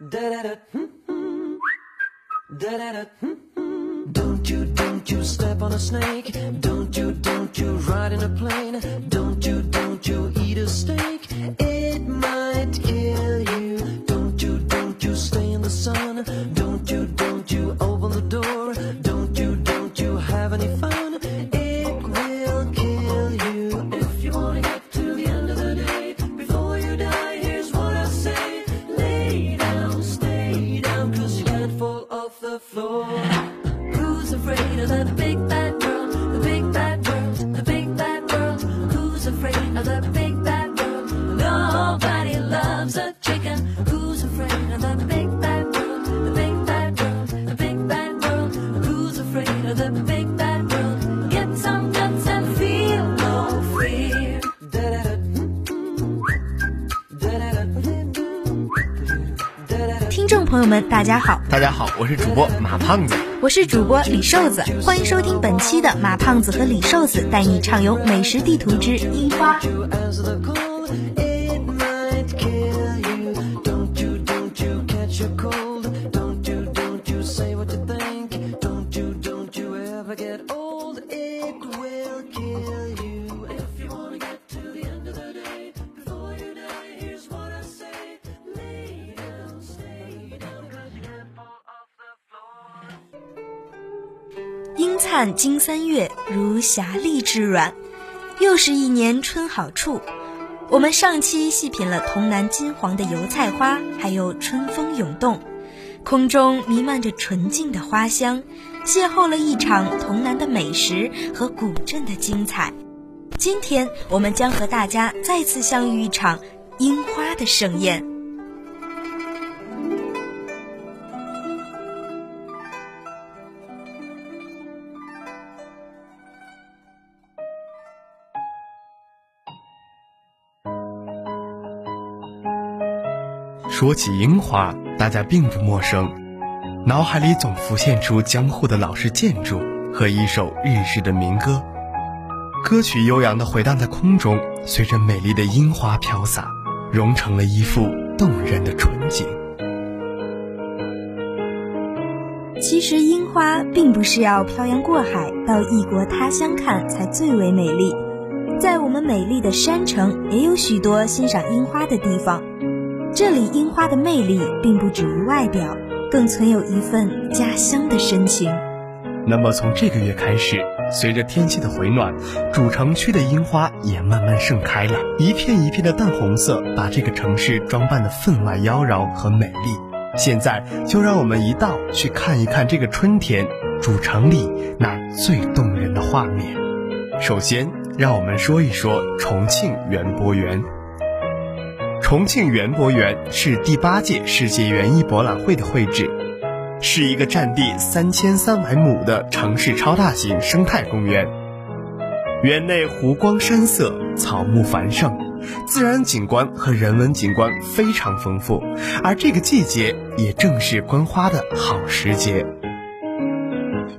Hmm, hmm. Hmm, don't you, don't you step on a snake. Don't you, don't you ride in a plane. Don't you, don't you eat a steak. It might kill you. Don't you, don't you stay in the sun. Loves a chicken. Who's afraid of the big bad world? The big bad world, the big bad world. Who's afraid of the big bad world? Get some guts and feel no fear. 听众朋友们，大家好，大家好，我是主播马胖子。我是主播李瘦子，欢迎收听本期的马胖子和李瘦子带你畅游美食地图之樱花。灿金三月，如霞丽之软。又是一年春好处。我们上期细品了潼南金黄的油菜花，还有春风涌动，空中弥漫着纯净的花香，邂逅了一场潼南的美食和古镇的精彩。今天我们将和大家再次相遇一场樱花的盛宴。说起樱花，大家并不陌生，脑海里总浮现出江户的老式建筑和一首日式的民歌。歌曲悠扬地回荡在空中，随着美丽的樱花飘洒，融成了一幅动人的春景。其实樱花并不是要漂洋过海到异国他乡看才最为美丽，在我们美丽的山城也有许多欣赏樱花的地方。这里樱花的魅力并不止于外表，更存有一份家乡的深情。那么从这个月开始，随着天气的回暖，主城区的樱花也慢慢盛开了，一片一片的淡红色把这个城市装扮得分外妖娆和美丽。现在就让我们一道去看一看这个春天主城里那最动人的画面。首先，让我们说一说重庆园博园。重庆园博园是第八届世界园艺博览会的会址，是一个占地三千三百亩的城市超大型生态公园。园内湖光山色，草木繁盛，自然景观和人文景观非常丰富，而这个季节也正是观花的好时节。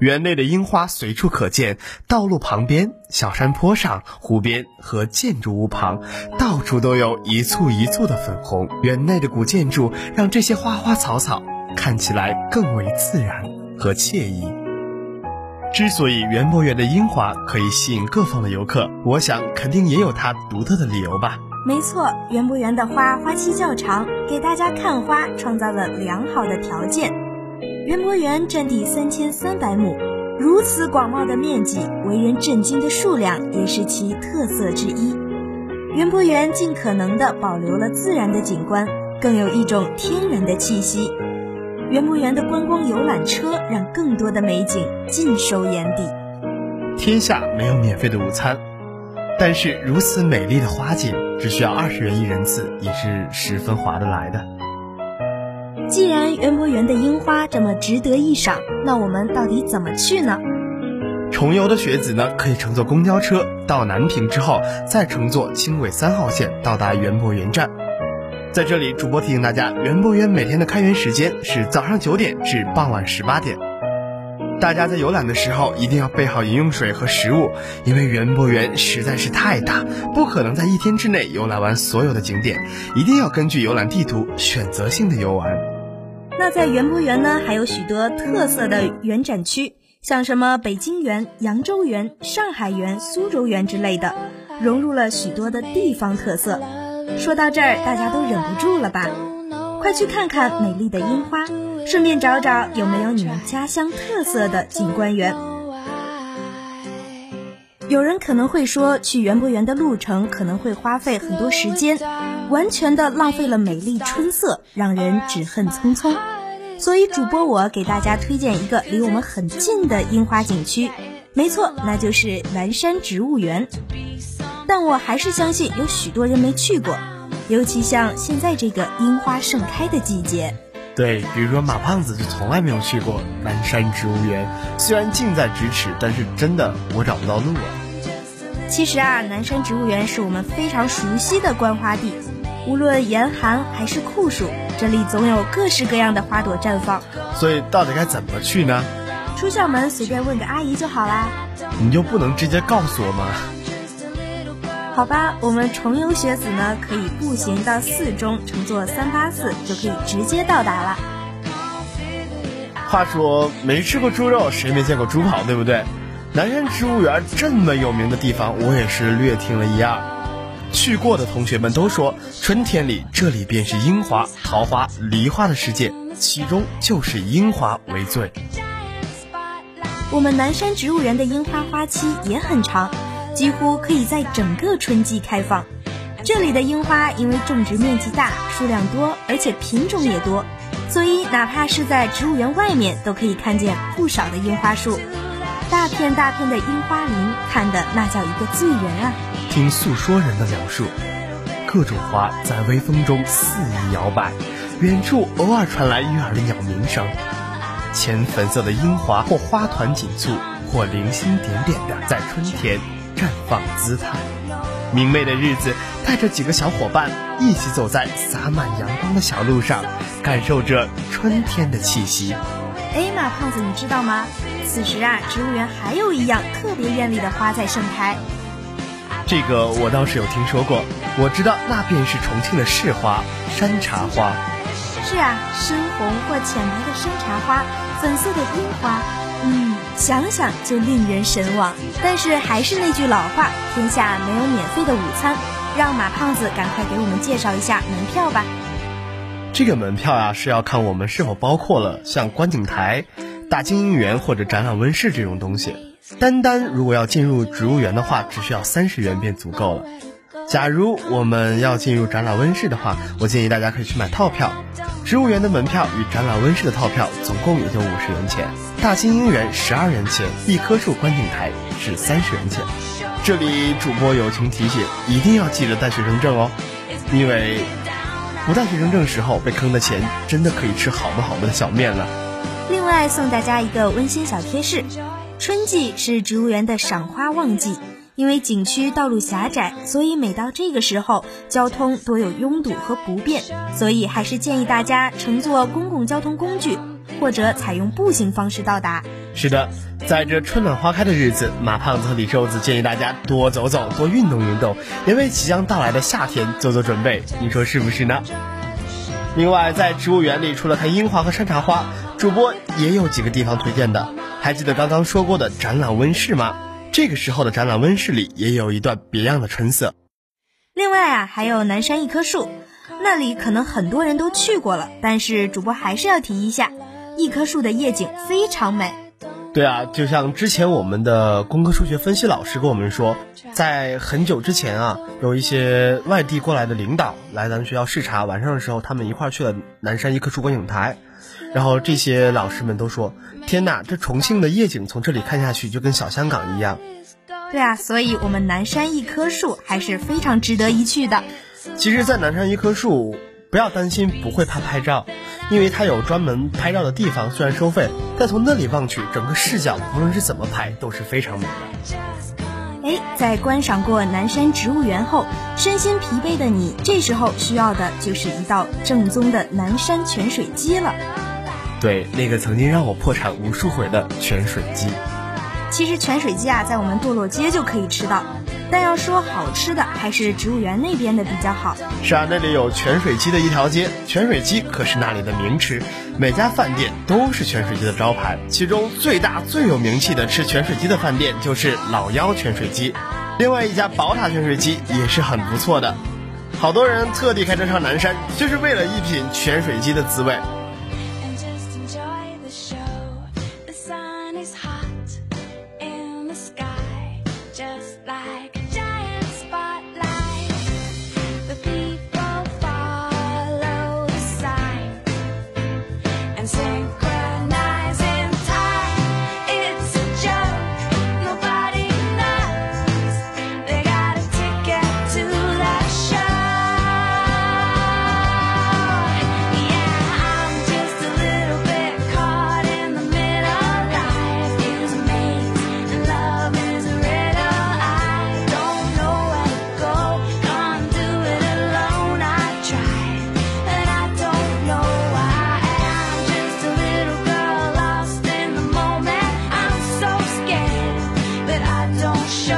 园内的樱花随处可见，道路旁边、小山坡上、湖边和建筑物旁，到处都有一簇一簇的粉红。园内的古建筑让这些花花草草看起来更为自然和惬意。之所以园博园的樱花可以吸引各方的游客，我想肯定也有它独特的理由吧。没错，园博园的花花期较长，给大家看花创造了良好的条件。园博园占地三千三百亩，如此广袤的面积，为人震惊的数量也是其特色之一。园博园尽可能地保留了自然的景观，更有一种天然的气息。园博园的观光游览车让更多的美景尽收眼底。天下没有免费的午餐，但是如此美丽的花景，只需要二十元一人次，也是十分划得来的。既然园博园的樱花这么值得一赏，那我们到底怎么去呢？重游的学子呢，可以乘坐公交车到南平之后，再乘坐轻轨三号线到达园博园站。在这里，主播提醒大家，园博园每天的开园时间是早上九点至傍晚十八点。大家在游览的时候一定要备好饮用水和食物，因为园博园实在是太大，不可能在一天之内游览完所有的景点，一定要根据游览地图选择性的游玩。那在园博园呢，还有许多特色的园展区，像什么北京园、扬州园、上海园、苏州园之类的，融入了许多的地方特色。说到这儿，大家都忍不住了吧？快去看看美丽的樱花，顺便找找有没有你们家乡特色的景观园。有人可能会说，去园博园的路程可能会花费很多时间，完全的浪费了美丽春色，让人只恨匆匆。所以主播我给大家推荐一个离我们很近的樱花景区，没错，那就是南山植物园。但我还是相信有许多人没去过，尤其像现在这个樱花盛开的季节。对，比如说马胖子就从来没有去过南山植物园，虽然近在咫尺，但是真的我找不到路啊。其实啊，南山植物园是我们非常熟悉的观花地，无论严寒还是酷暑，这里总有各式各样的花朵绽放。所以到底该怎么去呢？出校门随便问个阿姨就好啦。你就不能直接告诉我吗？好吧，我们重游学子呢，可以步行到四中，乘坐三八四就可以直接到达了。话说，没吃过猪肉，谁没见过猪跑，对不对？南山植物园这么有名的地方，我也是略听了一二。去过的同学们都说，春天里这里便是樱花、桃花、梨花的世界，其中就是樱花为最。我们南山植物园的樱花花期也很长，几乎可以在整个春季开放。这里的樱花因为种植面积大、数量多，而且品种也多，所以哪怕是在植物园外面，都可以看见不少的樱花树。大片大片的樱花林，看的那叫一个醉人啊！听诉说人的描述，各种花在微风中肆意摇摆，远处偶尔传来悦耳的鸟鸣声。浅粉色的樱花，或花团锦簇，或零星点点的，在春天绽放姿态。明媚的日子，带着几个小伙伴一起走在洒满阳光的小路上，感受着春天的气息。哎，马胖子，你知道吗？此时啊，植物园还有一样特别艳丽的花在盛开。这个我倒是有听说过，我知道那便是重庆的市花——山茶花。是啊，深红或浅白的山茶花，粉色的樱花，嗯，想想就令人神往。但是还是那句老话，天下没有免费的午餐。让马胖子赶快给我们介绍一下门票吧。这个门票啊，是要看我们是否包括了像观景台、大经营园或者展览温室这种东西。单单如果要进入植物园的话，只需要三十元便足够了。假如我们要进入展览温室的话，我建议大家可以去买套票。植物园的门票与展览温室的套票总共也就五十元钱。大兴樱园十二元钱，一棵树观景台是三十元钱。这里主播友情提醒，一定要记得带学生证哦，因为。不带学生证时候被坑的钱，真的可以吃好不好多的小面了。另外送大家一个温馨小贴士：春季是植物园的赏花旺季，因为景区道路狭窄，所以每到这个时候，交通多有拥堵和不便，所以还是建议大家乘坐公共交通工具。或者采用步行方式到达。是的，在这春暖花开的日子，马胖子和李瘦子建议大家多走走，多运动运动，也为即将到来的夏天做做准备。你说是不是呢？另外，在植物园里，除了看樱花和山茶花，主播也有几个地方推荐的。还记得刚刚说过的展览温室吗？这个时候的展览温室里也有一段别样的春色。另外啊，还有南山一棵树，那里可能很多人都去过了，但是主播还是要提一下。一棵树的夜景非常美。对啊，就像之前我们的工科数学分析老师跟我们说，在很久之前啊，有一些外地过来的领导来咱们学校视察，晚上的时候他们一块去了南山一棵树观景台，然后这些老师们都说：“天哪，这重庆的夜景从这里看下去就跟小香港一样。”对啊，所以我们南山一棵树还是非常值得一去的。其实，在南山一棵树，不要担心不会怕拍照。因为它有专门拍照的地方，虽然收费，但从那里望去，整个视角无论是怎么拍都是非常美的。哎，在观赏过南山植物园后，身心疲惫的你，这时候需要的就是一道正宗的南山泉水鸡了。对，那个曾经让我破产无数回的泉水鸡。其实泉水鸡啊，在我们堕落街就可以吃到。但要说好吃的，还是植物园那边的比较好。是啊，那里有泉水鸡的一条街，泉水鸡可是那里的名吃，每家饭店都是泉水鸡的招牌。其中最大最有名气的吃泉水鸡的饭店就是老幺泉水鸡，另外一家宝塔泉水鸡也是很不错的。好多人特地开车上南山，就是为了一品泉水鸡的滋味。just like 其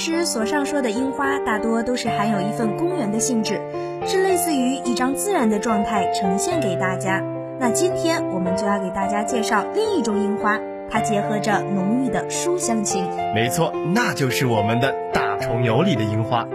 实所上说的樱花大多都是含有一份公园的性质，是类似于一张自然的状态呈现给大家。那今天我们就要给大家介绍另一种樱花，它结合着浓郁的书香情。没错，那就是我们的大重游里的樱花。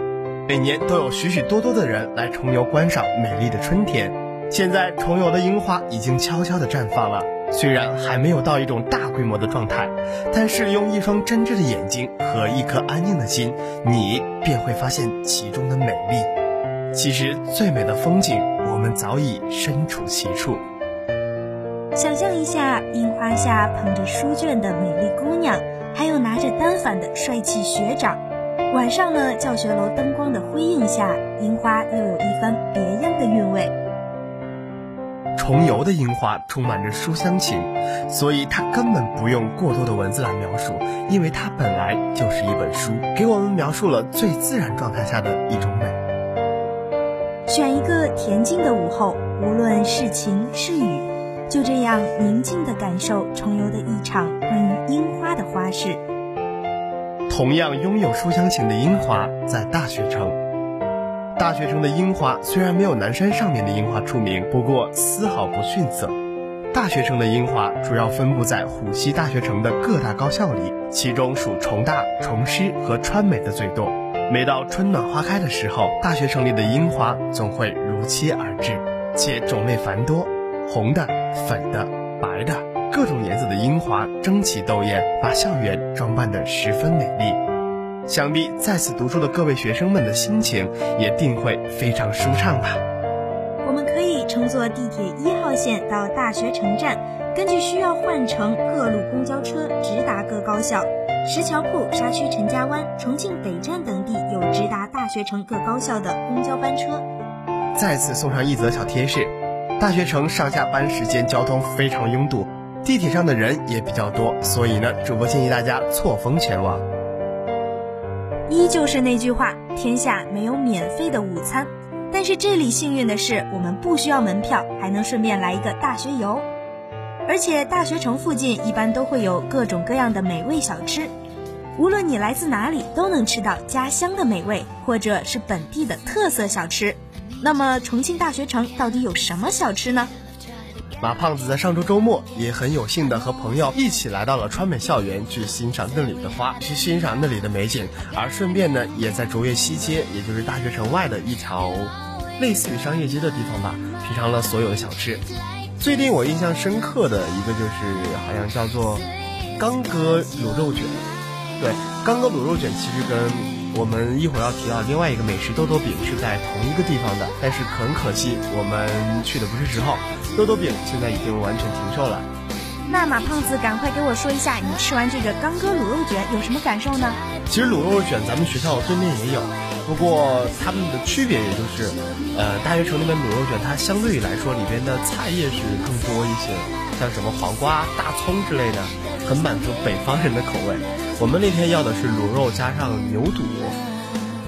每年都有许许多多的人来重游观赏美丽的春天。现在重游的樱花已经悄悄地绽放了。虽然还没有到一种大规模的状态，但是用一双真挚的眼睛和一颗安静的心，你便会发现其中的美丽。其实最美的风景，我们早已身处其处。想象一下，樱花下捧着书卷的美丽姑娘，还有拿着单反的帅气学长。晚上呢，教学楼灯光的辉映下，樱花又有一番别样的韵味。重游的樱花充满着书香情，所以它根本不用过多的文字来描述，因为它本来就是一本书，给我们描述了最自然状态下的一种美。选一个恬静的午后，无论是晴是雨，就这样宁静的感受重游的一场关于樱花的花事。同样拥有书香情的樱花，在大学城。大学城的樱花虽然没有南山上面的樱花出名，不过丝毫不逊色。大学城的樱花主要分布在虎溪大学城的各大高校里，其中属重大、重师和川美的最多。每到春暖花开的时候，大学城里的樱花总会如期而至，且种类繁多，红的、粉的、白的，各种颜色的樱花争奇斗艳，把校园装扮得十分美丽。想必在此读书的各位学生们的心情也定会非常舒畅吧。我们可以乘坐地铁一号线到大学城站，根据需要换乘各路公交车直达各高校。石桥铺、沙区陈家湾、重庆北站等地有直达大学城各高校的公交班车。再次送上一则小贴士：大学城上下班时间交通非常拥堵，地铁上的人也比较多，所以呢，主播建议大家错峰前往。依旧是那句话，天下没有免费的午餐，但是这里幸运的是，我们不需要门票，还能顺便来一个大学游。而且大学城附近一般都会有各种各样的美味小吃，无论你来自哪里，都能吃到家乡的美味，或者是本地的特色小吃。那么重庆大学城到底有什么小吃呢？马胖子在上周周末也很有幸的和朋友一起来到了川美校园，去欣赏那里的花，去欣赏那里的美景，而顺便呢，也在卓越西街，也就是大学城外的一条类似于商业街的地方吧，品尝了所有的小吃。最令我印象深刻的一个就是，好像叫做刚哥卤肉卷。对，刚哥卤肉卷其实跟我们一会儿要提到另外一个美食豆豆饼是在同一个地方的，但是很可惜我们去的不是时候，豆豆饼现在已经完全停售了。那马胖子，赶快给我说一下，你吃完这个刚哥卤肉卷有什么感受呢？其实卤肉卷咱们学校对面也有，不过它们的区别也就是，呃，大学城那边卤肉卷它相对于来说里边的菜叶是更多一些，像什么黄瓜、大葱之类的，很满足北方人的口味。我们那天要的是卤肉加上牛肚，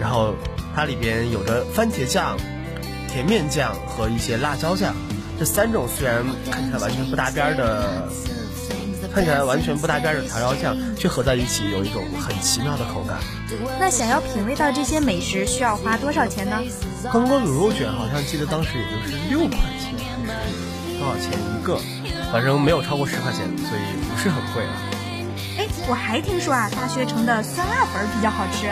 然后它里边有着番茄酱、甜面酱和一些辣椒酱，这三种虽然看起来完全不搭边的，看起来完全不搭边的调料酱，却合在一起有一种很奇妙的口感。那想要品味到这些美食，需要花多少钱呢？刚刚卤肉卷好像记得当时也就是六块钱，还是多少钱一个？反正没有超过十块钱，所以不是很贵啊。哎，我还听说啊，大学城的酸辣粉比较好吃。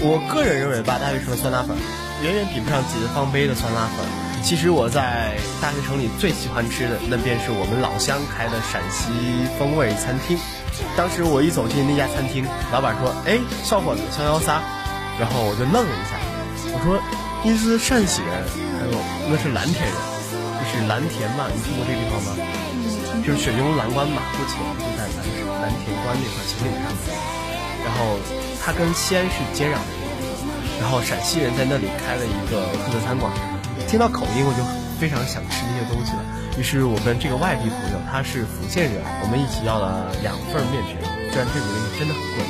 我个人认为吧，大学城的酸辣粉远远比不上解放碑的酸辣粉。其实我在大学城里最喜欢吃的，那便是我们老乡开的陕西风味餐厅。当时我一走进那家餐厅，老板说：“哎，小伙子，想要啥？”然后我就愣了一下，我说：“你是陕西人？”他说：“那是蓝田人，就是蓝田嘛，你听过这个地方吗？就是雪中蓝关马户前，就在蓝。”蓝田关那块秦岭上，然后它跟西安是接壤的，然后陕西人在那里开了一个特色餐馆，听到口音我就非常想吃那些东西了。于是我跟这个外地朋友，他是福建人，我们一起要了两份面皮，虽然这里面真的很贵，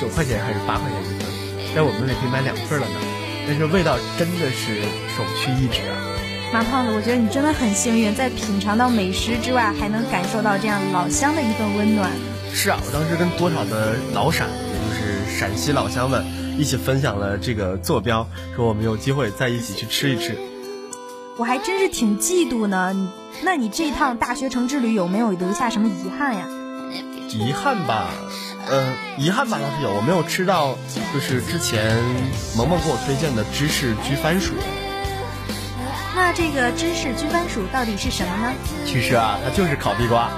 九块钱还是八块钱一份，但我们也可以买两份了呢。但是味道真的是首屈一指啊！马胖子，我觉得你真的很幸运，在品尝到美食之外，还能感受到这样老乡的一份温暖。是啊，我当时跟多少的老陕，也就是陕西老乡们一起分享了这个坐标，说我们有机会再一起去吃一吃。我还真是挺嫉妒呢。那你这趟大学城之旅有没有留下什么遗憾呀？遗憾吧，呃，遗憾吧倒是有，我没有吃到就是之前萌萌给我推荐的芝士焗番薯。那这个芝士焗番薯到底是什么呢？其实啊，它就是烤地瓜。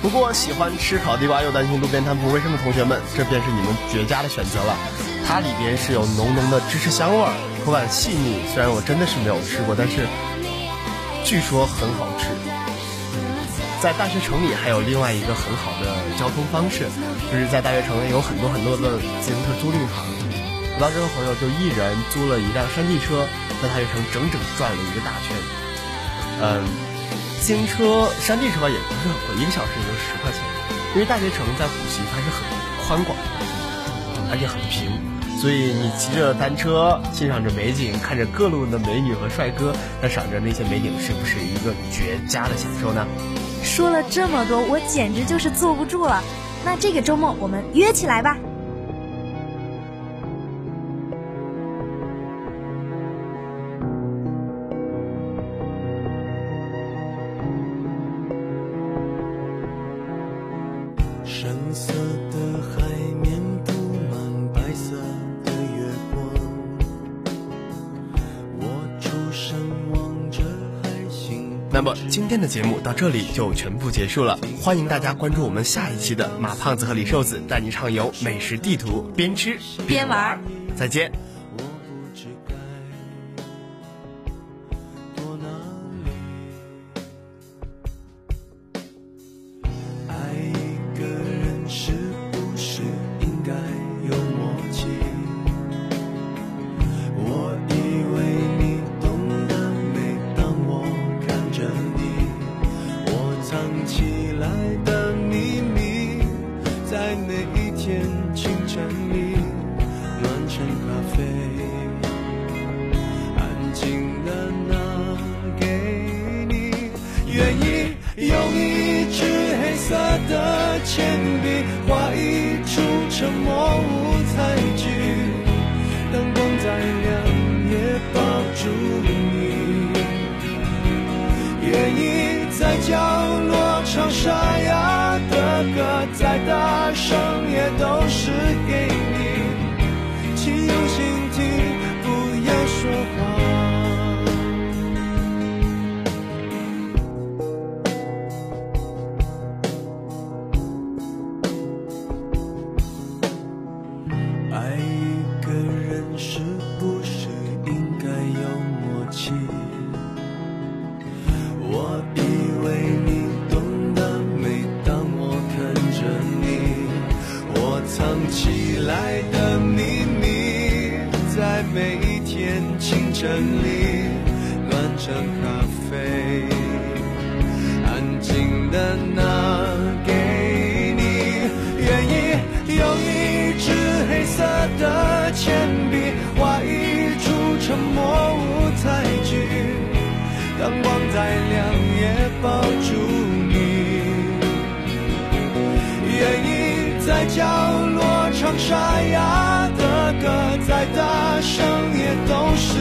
不过，喜欢吃烤地瓜又担心路边摊不卫生的同学们，这便是你们绝佳的选择了。它里边是有浓浓的芝士香味儿，口感细腻。虽然我真的是没有吃过，但是据说很好吃。在大学城里还有另外一个很好的交通方式，就是在大学城有很多很多的自行车租赁行。我当时和朋友就一人租了一辆山地车，在大学城整整转了一个大圈。嗯。自行车、山地车吧也不是很贵，一个小时也就十块钱。因为大学城在浦西，它是很宽广的，而且很平，所以你骑着单车，欣赏着美景，看着各路的美女和帅哥，那赏着那些美景，是不是一个绝佳的享受呢？说了这么多，我简直就是坐不住了。那这个周末我们约起来吧。那么今天的节目到这里就全部结束了，欢迎大家关注我们下一期的马胖子和李瘦子带你畅游美食地图，边吃边玩，再见。在每一天清晨里暖成咖啡，安静的拿给你。愿意用一支黑色的铅笔画一出沉默舞台剧，灯光再亮也抱住你。愿意在角落唱沙哑，也都是唱沙哑的歌，再大声也都是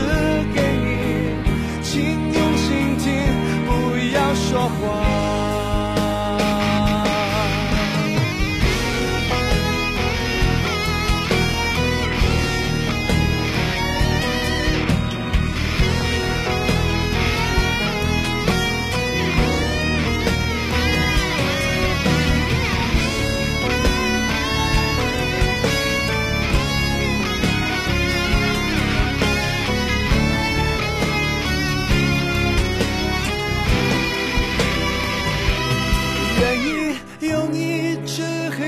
给你，请用心听，不要说话。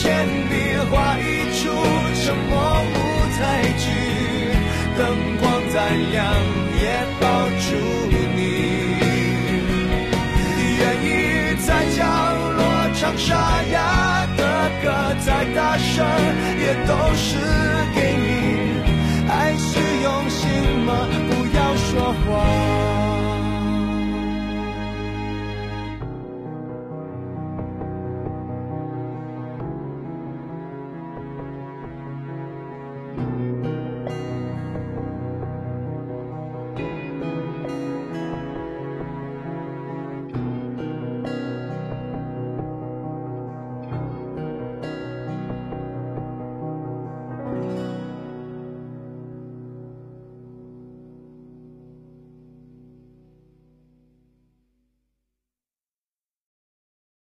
铅笔画一出沉默舞台剧，灯光再亮也抱住你。愿意在角落唱沙哑的歌，再大声也都是给你。爱是用心吗？不要说谎。